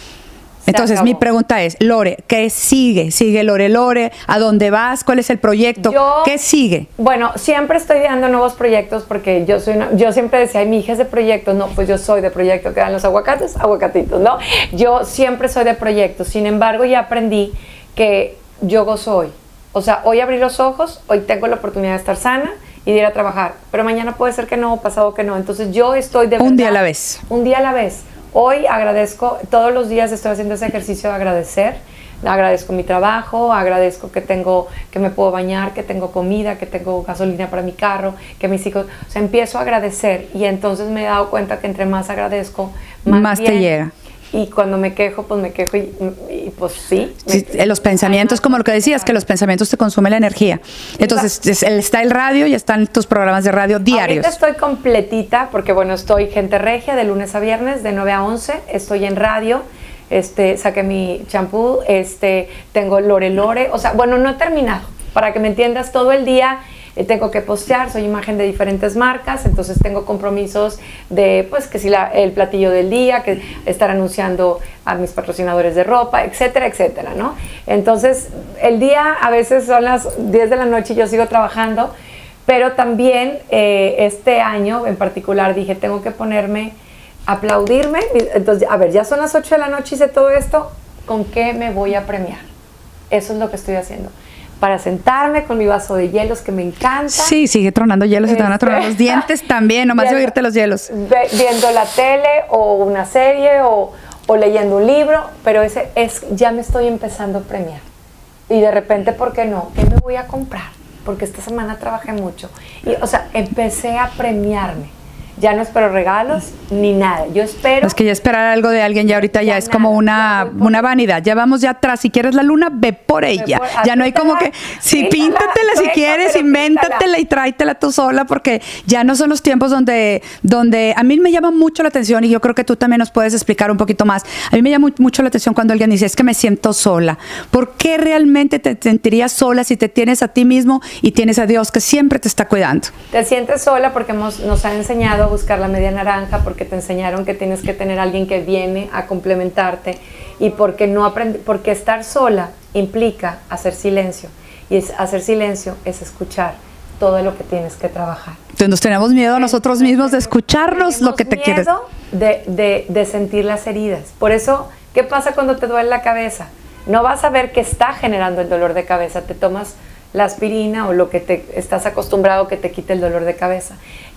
Entonces, mi pregunta es, Lore, ¿qué sigue? ¿Sigue Lore Lore? ¿A dónde vas? ¿Cuál es el proyecto? ¿Qué sigue? Bueno, siempre estoy dando nuevos proyectos porque yo soy yo siempre decía, Ay, mi hija es de proyectos. No, pues yo soy de proyecto. Quedan los aguacates, aguacatitos, ¿no? Yo siempre soy de proyectos. Sin embargo, ya aprendí que yo gozo hoy. O sea, hoy abrí los ojos, hoy tengo la oportunidad de estar sana y de ir a trabajar. Pero mañana puede ser que no, pasado que no. Entonces yo estoy de Un día a la vez. Un día a la vez Hoy agradezco, todos los días estoy haciendo ese ejercicio de agradecer. Agradezco mi trabajo, agradezco que tengo, que me puedo bañar, que tengo comida, que tengo gasolina para mi carro, que mis hijos, o sea, empiezo a agradecer y entonces me he dado cuenta que entre más agradezco, más, te llega y cuando me quejo, pues me quejo y, pues sí. los pensamientos, como lo que decías, que los pensamientos te consumen la energía. Entonces, está el radio y están tus programas de radio diarios. Ahorita estoy completita, porque bueno, estoy gente regia de lunes a viernes, de 9 a 11, estoy en radio. Este, saqué mi champú, este, tengo Lore Lore, o sea, bueno, no he terminado. Para que me entiendas, todo el día eh, tengo que postear, soy imagen de diferentes marcas, entonces tengo compromisos de, pues, que si la, el platillo del día, que estar anunciando a mis patrocinadores de ropa, etcétera, etcétera, ¿no? Entonces, el día a veces son las 10 de la noche y yo sigo trabajando, pero también eh, este año en particular dije, tengo que ponerme, aplaudirme, entonces, a ver, ya son las 8 de la noche, hice todo esto, ¿con qué me voy a premiar? Eso es lo que estoy haciendo para sentarme con mi vaso de hielos que me encanta. Sí, sigue tronando hielos y te van a tronar los este, dientes también, nomás de oírte los hielos. Viendo la tele o una serie o, leyendo un libro, pero ese es, ya me estoy empezando a premiar. Y de repente, ¿por qué no? ¿Qué me voy a comprar? Porque esta semana trabajé mucho. Y, o sea, empecé a premiarme ya no espero regalos ni nada. Yo espero. Es que ya esperar algo de alguien ya ahorita ya, es como una, una vanidad. Ya vamos ya atrás. Si quieres la luna, ve por ella. ya no hay como que. Sí, píntatela si quieres, invéntatela y tráetela tú sola, porque ya no son los tiempos donde, donde. A mí me llama mucho la atención y yo creo que tú también nos puedes explicar un poquito más. A mí me llama mucho la atención cuando alguien dice, es que me siento sola. ¿Por qué realmente te sentirías sola si te tienes a ti mismo y tienes a Dios que siempre te está cuidando? Te sientes sola porque hemos, nos han enseñado buscar la media naranja porque te enseñaron que tienes que tener alguien que viene a complementarte y porque no aprende, porque estar sola implica hacer silencio y es, hacer silencio es escuchar todo lo que tienes que trabajar. Entonces nos tenemos miedo a nosotros mismos de escucharnos lo que te quieres. De, de, de sentir las heridas. Por eso, ¿qué pasa cuando te duele la cabeza? No vas a ver qué está generando el dolor de cabeza. Te tomas la aspirina o lo que te estás acostumbrado que te quite el dolor de cabeza.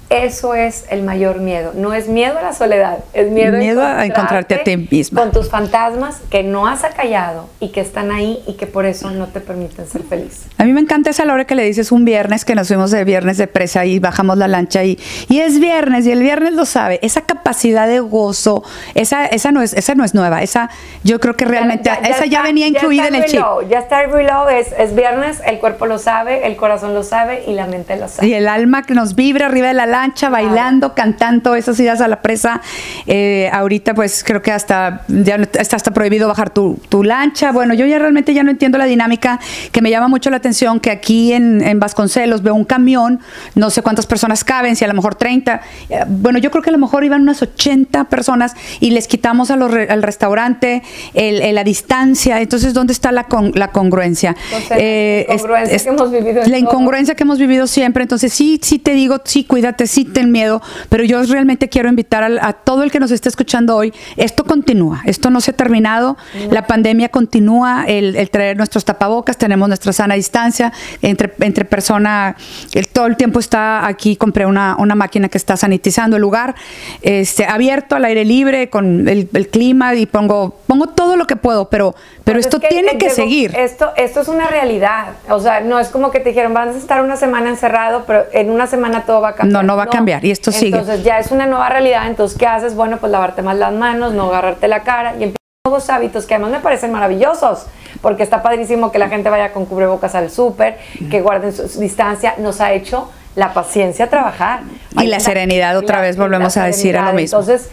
Eso es el mayor miedo. No es miedo a la soledad, es miedo, a, encontrarte a ti misma. Con tus fantasmas que no has acallado y que están ahí y que por eso no te permiten ser feliz. A mí me encanta esa hora que le dices un viernes, que nos fuimos de viernes de presa y bajamos la lancha y, y es viernes y el viernes lo sabe. Esa capacidad de gozo, esa, esa, no, es, esa no es nueva. Esa yo creo que realmente, esa ya venía incluida en el chip. Ya está el reload, es, es viernes, el cuerpo lo sabe, el corazón lo sabe y la mente lo sabe. Y el alma que nos vibra arriba de la lancha, bailando, cantando esas ideas a la presa. Eh, ahorita pues creo que hasta ya está hasta prohibido bajar tu, lancha. Bueno, yo ya realmente ya no entiendo la dinámica que me llama mucho la atención que aquí en, Vasconcelos veo un camión, no sé cuántas personas caben, si a lo mejor 30. Eh, bueno, yo creo que a lo mejor iban unas 80 personas y les quitamos a los, al restaurante la distancia. Entonces, ¿dónde está la, la congruencia? Eh, la incongruencia que hemos vivido. La incongruencia que hemos vivido siempre. Entonces, sí, sí te digo, sí, cuídate, sí ten miedo, pero yo realmente quiero invitar a, todo el que nos esté escuchando hoy, esto continúa, esto no se ha terminado, la pandemia continúa, el, traer nuestros tapabocas, tenemos nuestra sana distancia entre, entre persona, el, todo el tiempo está aquí, compré una, una máquina que está sanitizando el lugar, este, abierto al aire libre, con el, clima y pongo, pongo todo lo que puedo, pero, pero pues esto tiene que seguir. Esto, esto es una realidad, o sea, no es como que te dijeron, vas a estar una semana encerrado, pero en una semana todo va a cambiar. No, no va a cambiar y esto sigue. Entonces ya es una nueva realidad, entonces ¿qué haces? Bueno, pues lavarte más las manos, no agarrarte la cara y nuevos hábitos que además me parecen maravillosos, porque está padrísimo que la gente vaya con cubrebocas al súper, que guarden su distancia, nos ha hecho la paciencia trabajar. Y la, serenidad, otra vez volvemos a decir a lo mismo. Entonces,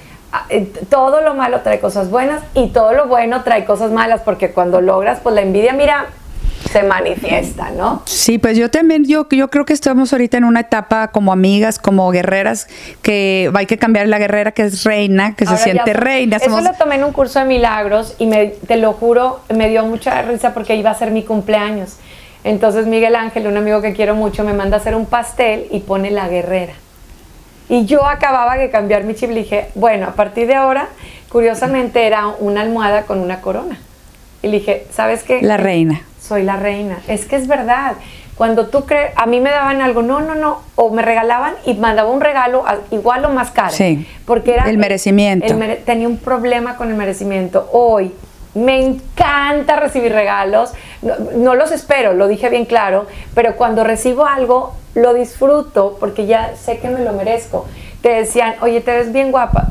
eh, todo lo malo trae cosas buenas y todo lo bueno trae cosas malas, porque cuando logras, pues la envidia, mira, se manifiesta, ¿no? Sí, pues yo también, yo, yo creo que estamos ahorita en una etapa como amigas, como guerreras, que hay que cambiar la guerrera que es reina, que se siente reina. Eso lo tomé en un curso de milagros y me, te lo juro, me dio mucha risa porque iba a ser mi cumpleaños. Entonces Miguel Ángel, un amigo que quiero mucho, me manda a hacer un pastel y pone la guerrera. Y yo acababa de cambiar mi chip y dije, bueno, a partir de ahora, curiosamente era una almohada con una corona. Y dije, ¿sabes qué? La reina soy la reina. Es que es verdad. Cuando tú crees, a mí me daban algo, no, no, no, o me regalaban y mandaba un regalo igual o más caro. Sí. Porque era el merecimiento. tenía un problema con el merecimiento. Hoy me encanta recibir regalos, no, los espero, lo dije bien claro, pero cuando recibo algo lo disfruto porque ya sé que me lo merezco. Te decían, oye, te ves bien guapa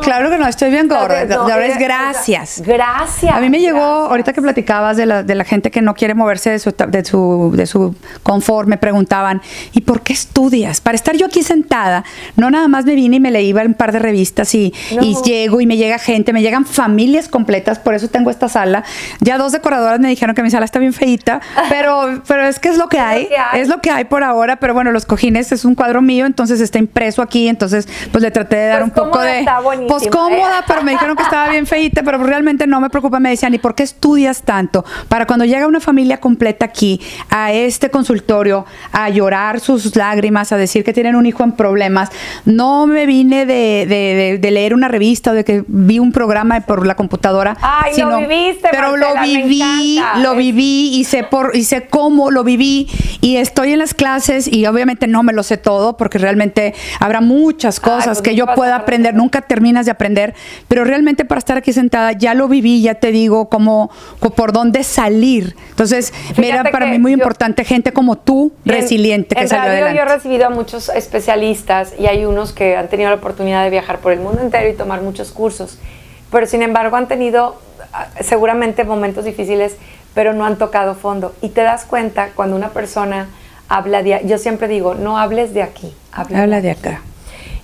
claro que no, estoy bien gorda. es gracias. Gracias. A mí me llegó, ahorita que platicabas de la, de la gente que no quiere moverse de su, de, su, de su confort, me preguntaban, ¿y por qué estudias? Para estar yo aquí sentada, no nada más me vine y me leí un par de revistas y, y llego y me llega gente, me llegan familias completas, por eso tengo esta sala. Ya dos decoradoras me dijeron que mi sala está bien feita, pero, pero es que es lo que hay, es lo que hay por ahora, pero bueno, los cojines es un cuadro mío, entonces está impreso aquí, entonces pues le traté de dar pues un poco de pues cómoda, pero me dijeron que estaba bien feita, pero realmente no me preocupa. Me decían, ¿y por qué estudias tanto? Para cuando llega una familia completa aquí a este consultorio a llorar sus lágrimas, a decir que tienen un hijo en problemas, no me vine de, leer una revista o de que vi un programa por la computadora. Ay, sino, lo viviste, pero lo viví, lo viví y sé por y sé cómo lo viví y estoy en las clases y obviamente no me lo sé todo porque realmente habrá muchas cosas pues que yo pueda aprender. Nunca terminas de aprender, pero realmente para estar aquí sentada ya lo viví, ya te digo cómo, por dónde salir. Entonces, mira, para mí muy importante gente como tú, resiliente, que salió adelante. Yo he recibido a muchos especialistas y hay unos que han tenido la oportunidad de viajar por el mundo entero y tomar muchos cursos, pero sin embargo han tenido ah, seguramente momentos difíciles, pero no han tocado fondo. Y te das cuenta cuando una persona habla de, yo siempre digo, no hables de aquí, habla de acá.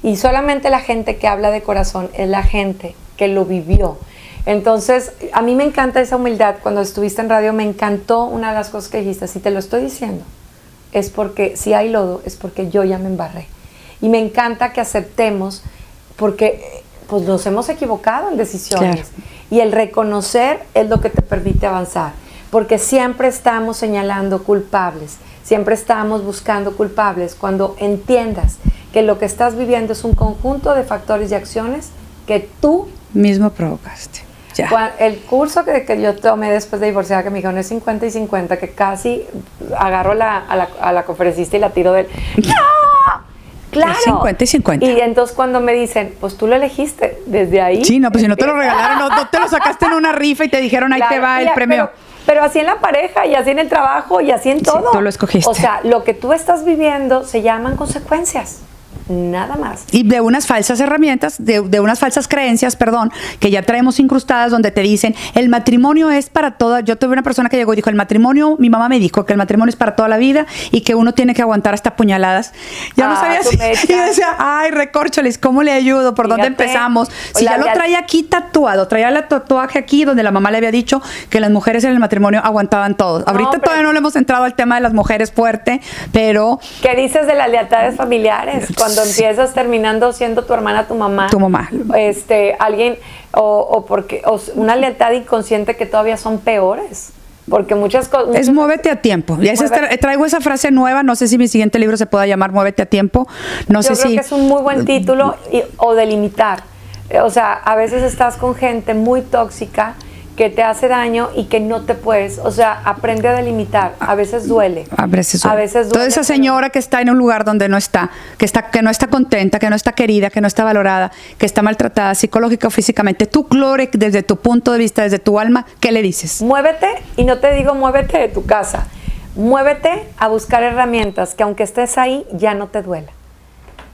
Y solamente la gente que habla de corazón es la gente que lo vivió. Entonces, a mí me encanta esa humildad. Cuando estuviste en radio, me encantó una de las cosas que dijiste. Si te lo estoy diciendo, es porque si hay lodo, es porque yo ya me embarré. Y me encanta que aceptemos, porque pues nos hemos equivocado en decisiones. Y el reconocer es lo que te permite avanzar. Porque siempre estamos señalando culpables, siempre estamos buscando culpables. Cuando entiendas que lo que estás viviendo es un conjunto de factores y acciones que tú mismo provocaste. Ya. El curso que, que, yo tomé después de divorciar, que me dijeron es 50 y 50, que casi agarro la, a, la, a la conferencista y la tiro del... ¡No! Claro. 50 y 50. Y entonces cuando me dicen, pues tú lo elegiste desde ahí. Sí, no, pues si no te lo regalaron, no, te lo sacaste en una rifa y te dijeron, ahí te va el premio. Pero, así en la pareja y así en el trabajo y así en todo. tú lo escogiste. O sea, lo que tú estás viviendo se llaman consecuencias nada más. Y de unas falsas herramientas, de, unas falsas creencias, perdón, que ya traemos incrustadas donde te dicen, el matrimonio es para toda, yo tuve una persona que llegó y dijo, el matrimonio, mi mamá me dijo que el matrimonio es para toda la vida y que uno tiene que aguantar hasta puñaladas. Ya no ah, sabía si, y decía, ay, recórcholes, ¿cómo le ayudo? ¿Por dónde empezamos? Si ya lo traía aquí tatuado, traía el tatuaje aquí donde la mamá le había dicho que las mujeres en el matrimonio aguantaban todo. Ahorita todavía no le hemos entrado al tema de las mujeres fuerte, pero... ¿Qué dices de las lealtades familiares? Cuando cuando empiezas terminando siendo tu hermana, tu mamá. Tu mamá. Este, alguien, o, porque, una lealtad inconsciente que todavía son peores. Porque muchas cosas. Es muévete a tiempo. Ya traigo esa frase nueva. No sé si mi siguiente libro se pueda llamar Muévete a tiempo. No sé creo que es un muy buen título o delimitar. O sea, a veces estás con gente muy tóxica que te hace daño y que no te puedes, o sea, aprende a delimitar. A veces duele. A veces duele. A veces Toda esa señora que está en un lugar donde no está, que está que no está contenta, que no está querida, que no está valorada, que está maltratada psicológica o físicamente. Tú, Clore, desde tu punto de vista, desde tu alma, ¿qué le dices? Muévete y no te digo muévete de tu casa. Muévete a buscar herramientas que aunque estés ahí ya no te duela.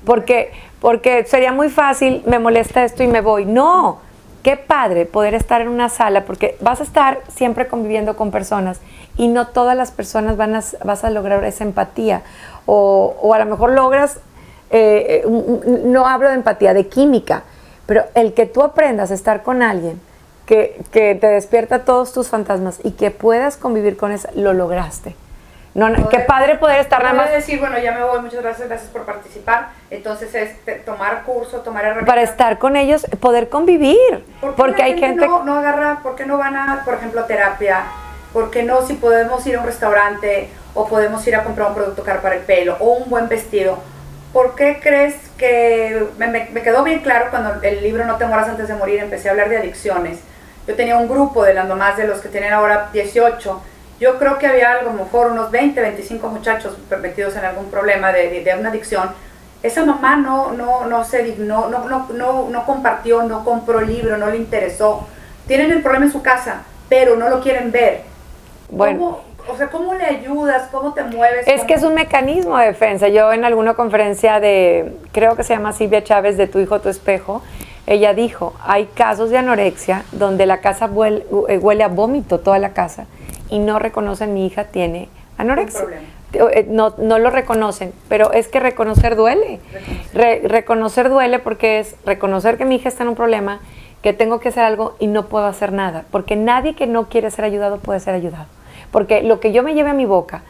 Porque porque sería muy fácil, me molesta esto y me voy. No, qué padre poder estar en una sala, porque vas a estar siempre conviviendo con personas y no todas las personas van a, vas a lograr esa empatía. O, a lo mejor logras, eh, eh, no hablo de empatía, de química, pero el que tú aprendas a estar con alguien que, que te despierta todos tus fantasmas y que puedas convivir con eso, lo lograste. No, qué padre poder estar nada más. decir, bueno, ya me voy, muchas gracias, gracias por participar. Entonces es tomar curso, tomar herramientas. Para estar con ellos, poder convivir. porque hay gente. No, no agarra, ¿por qué no van a, por ejemplo, a terapia? ¿Por qué no, si podemos ir a un restaurante o podemos ir a comprar un producto caro para el pelo o un buen vestido? ¿Por qué crees que me, me quedó bien claro cuando el libro No te moras antes de morir empecé a hablar de adicciones? Yo tenía un grupo de las mamás de los que tienen ahora 18 yo creo que había a lo mejor unos 20, 25 muchachos metidos en algún problema de, de, una adicción. Esa mamá no, no, no se dignó, no, no, no, no compartió, no compró libro, no le interesó. Tienen el problema en su casa, pero no lo quieren ver. Bueno. o sea, ¿cómo le ayudas? ¿Cómo te mueves? Es que es un mecanismo de defensa. Yo en alguna conferencia de, creo que se llama Silvia Chávez, de Tu Hijo, Tu Espejo, ella dijo, hay casos de anorexia donde la casa huele, eh, huele a vómito, toda la casa, y no reconocen mi hija tiene anorexia. Eh, no, no, lo reconocen, pero es que reconocer duele. reconocer duele porque es reconocer que mi hija está en un problema, que tengo que hacer algo y no puedo hacer nada, porque nadie que no quiere ser ayudado puede ser ayudado. Porque lo que yo me lleve a mi boca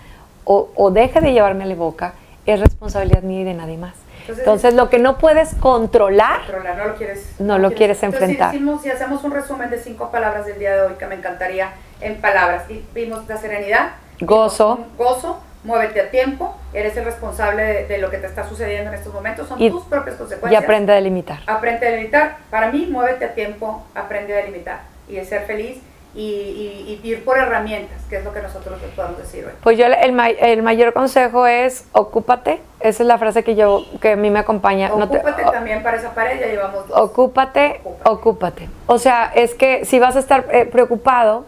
o, o deje de llevarme a la boca es responsabilidad mía y de nadie más. Entonces, lo que no puedes controlar, no lo quieres, no lo quieres, enfrentar. si, hacemos un resumen de cinco palabras del día de hoy, que me encantaría en palabras, y vimos la serenidad, gozo, gozo, muévete a tiempo, eres el responsable de, lo que te está sucediendo en estos momentos, son tus propias consecuencias. Y aprende a delimitar. Aprende a delimitar. Para mí, muévete a tiempo, aprende a delimitar y es ser feliz y, ir por herramientas, que es lo que nosotros les podemos decir hoy. Pues yo el, el, mayor consejo es ocúpate, esa es la frase que yo que a mí me acompaña. Ocúpate también para esa pared, ya llevamos dos. Ocúpate, ocúpate, O sea, es que si vas a estar eh, preocupado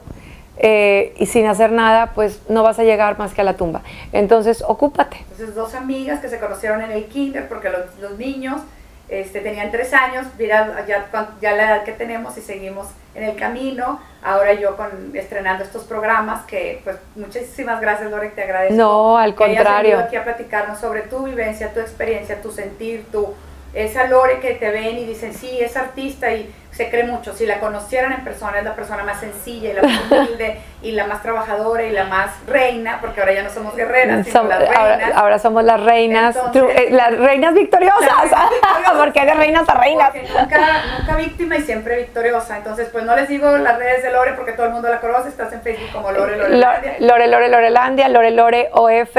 eh, y sin hacer nada, pues no vas a llegar más que a la tumba. Entonces, ocúpate. Entonces, dos amigas que se conocieron en el kinder, porque los, los niños este, tenían tres años, mira ya, ya la edad que tenemos y seguimos en el camino. Ahora yo con estrenando estos programas que pues muchísimas gracias Lore, te agradezco. No, al contrario. aquí a platicarnos sobre tu vivencia, tu experiencia, tu sentir, tu esa Lore que te ven y dicen, "Sí, es artista" y se cree mucho. Si la conocieran en persona, es la persona más sencilla y la más humilde y la más trabajadora y la más reina, porque ahora ya no somos guerreras, sino las reinas. Ahora, somos las reinas, eh, las reinas victoriosas, porque de reinas a reinas. nunca, nunca víctima y siempre victoriosa. Entonces, pues no les digo las redes de Lore porque todo el mundo la conoce. Estás en Facebook como Lore Lorelandia. Lore Lore Lorelandia, Lore Lore OF.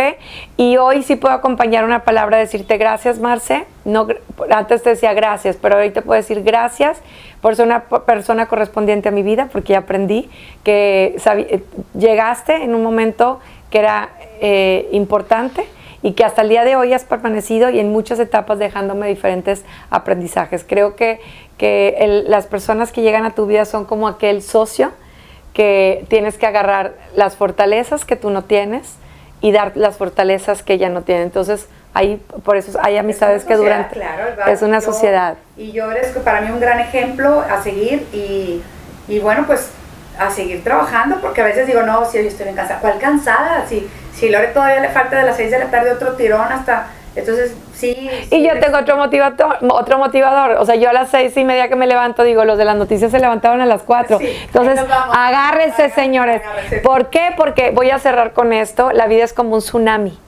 Y hoy sí puedo acompañar una palabra, decirte gracias, Marce. No, antes te decía gracias, pero hoy te puedo decir gracias por ser una persona correspondiente a mi vida, porque aprendí que eh, llegaste en un momento que era eh, importante y que hasta el día de hoy has permanecido y en muchas etapas dejándome diferentes aprendizajes. Creo que, que las personas que llegan a tu vida son como aquel socio que tienes que agarrar las fortalezas que tú no tienes y dar las fortalezas que ella no tiene. Entonces, Ahí, por eso hay amistades que duran. es una sociedad. Y yo eres para mí un gran ejemplo a seguir y, y, bueno, pues a seguir trabajando, porque a veces digo, no, si yo estoy bien cansada. ¿Cuál cansada? Si, si Lore todavía le falta de las 6 de la tarde otro tirón hasta... Entonces, sí. y yo tengo otro motivador, otro motivador. O sea, yo a las seis y media que me levanto, digo, los de las noticias se levantaban a las cuatro. Entonces, agárrense, señores. ¿Por qué? Porque voy a cerrar con esto. La vida es como un tsunami.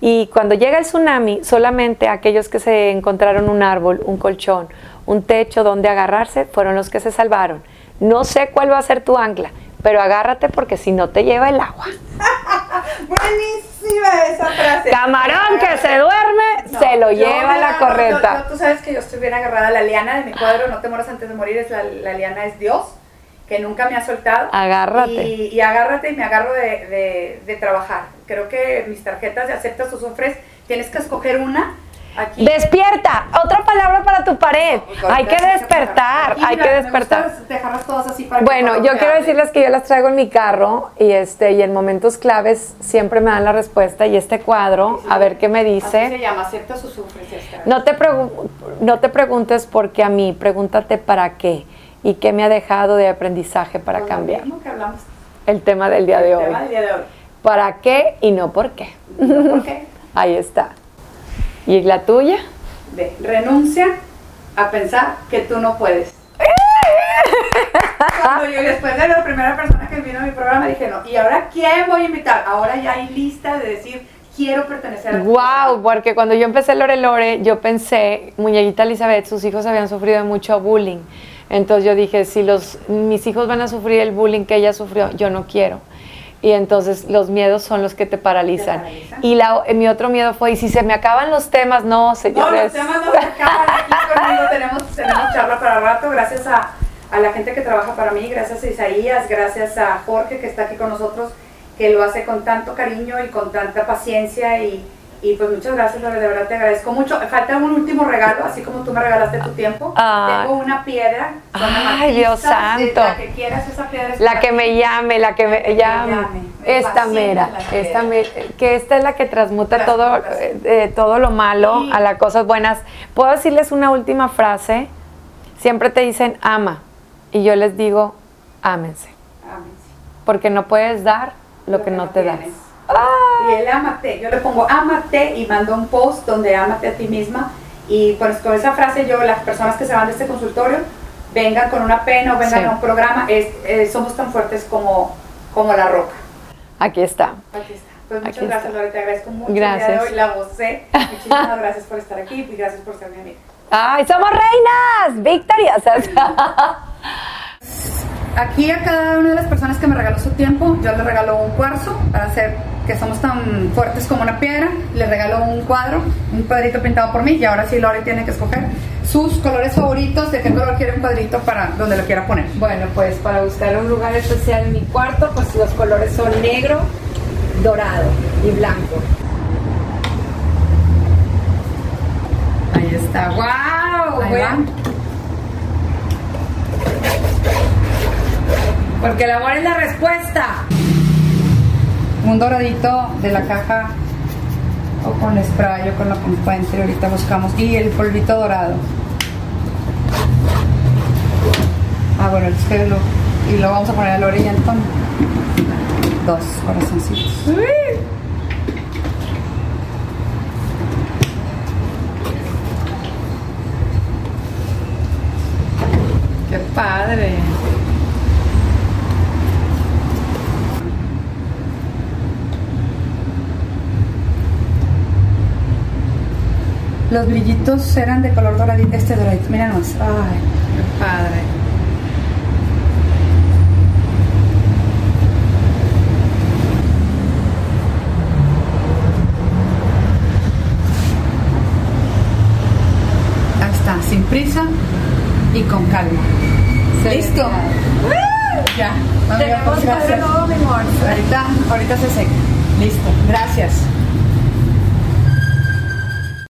Y cuando llega el tsunami, solamente aquellos que se encontraron un árbol, un colchón, un techo donde agarrarse, fueron los que se salvaron. No sé cuál va a ser tu ancla, pero agárrate porque si no te lleva el agua. Buenísima esa frase. Camarón que se duerme, se lo lleva la correcta. tú sabes que yo estoy bien agarrada a la liana de mi cuadro, no te moras antes de morir, es la, la liana es Dios que nunca me ha soltado. Agárrate. Y, agárrate y me agarro de, de, trabajar. Creo que mis tarjetas de aceptas o sufres, tienes que escoger una. Aquí. Despierta, otra palabra para tu pared. hay que despertar, hay que despertar. dejarlas todas así para bueno, yo quiero decirles que yo las traigo en mi carro y este y en momentos claves siempre me dan la respuesta y este cuadro, a ver qué me dice. Así se llama, aceptas o sufres. No te no te preguntes por qué a mí, pregúntate para qué y qué me ha dejado de aprendizaje para cambiar. El tema del día de hoy. ¿Para qué y no por qué? por qué. Ahí está. ¿Y la tuya? De renuncia a pensar que tú no puedes. Cuando yo después de la primera persona que vino a mi programa dije, no, ¿y ahora quién voy a invitar? Ahora ya hay lista de decir, quiero pertenecer a Wow, porque cuando yo empecé Lore Lore, yo pensé, muñequita Elizabeth, sus hijos habían sufrido mucho bullying. Entonces yo dije, si los, mis hijos van a sufrir el bullying que ella sufrió, yo no quiero. Y entonces los miedos son los que te paralizan. Y la, mi otro miedo fue, y si se me acaban los temas, no, señores. No, los temas no se acaban. Aquí conmigo tenemos, tenemos charla para rato, gracias a, a la gente que trabaja para mí, gracias a Isaías, gracias a Jorge que está aquí con nosotros que lo hace con tanto cariño y con tanta paciencia y, y pues muchas gracias, Lore, de verdad te agradezco mucho. Falta un último regalo, así como tú me regalaste tu tiempo. Ah. Tengo una piedra. Ay, Dios santo. La que quieras, esa piedra es La que me llame, la que me me llame. llame. Me Esta mera, esta piedra. me- que esta es la que transmuta todo, eh, todo lo malo Sí. a las cosas buenas. ¿Puedo decirles una última frase? Siempre te dicen ama y yo les digo ámense, porque no puedes dar lo, que, no te das. Y el amate, yo le pongo amate y mando un post donde amate a ti misma. Y pues con esa frase yo, las personas que se van de este consultorio, vengan con una pena o vengan Sí. a un programa, es- eh, somos tan fuertes como, como la roca. Aquí está. Aquí está. Pues muchas Aquí gracias, está. Lore, te agradezco mucho. El día de Gracias. hoy la gocé. Muchísimas gracias por estar aquí y gracias por ser mi amiga. ¡Ay, somos reinas! ¡Victoriosas! Aquí a cada una de las personas que me regaló su tiempo, yo le regalo un cuarzo para hacer que somos tan fuertes como una piedra. Le regalo un cuadro, un cuadrito pintado por mí y ahora sí Lore tiene que escoger sus colores favoritos, de qué color quiere un cuadrito para donde lo quiera poner. Bueno, pues para buscar un lugar especial en mi cuarto, pues los colores son negro, dorado y blanco. Ahí está. ¡Wow! Ahí. Porque el amor es la respuesta. Un doradito de la caja o con spray o con lo que encuentre. Ahorita buscamos. Y el polvito dorado. Ah, bueno, es que y lo vamos a poner a Lore y Antonio. Dos corazoncitos. ¡Qué padre! Los brillitos eran de color doradito, este doradito, mira nomás. Ay, ¡Qué padre! ahí está, sin prisa y con calma. ¿Listo? Ya. Pues, gracias. nuevo, mi amor. Ahorita, ahorita se seca. Listo. Gracias.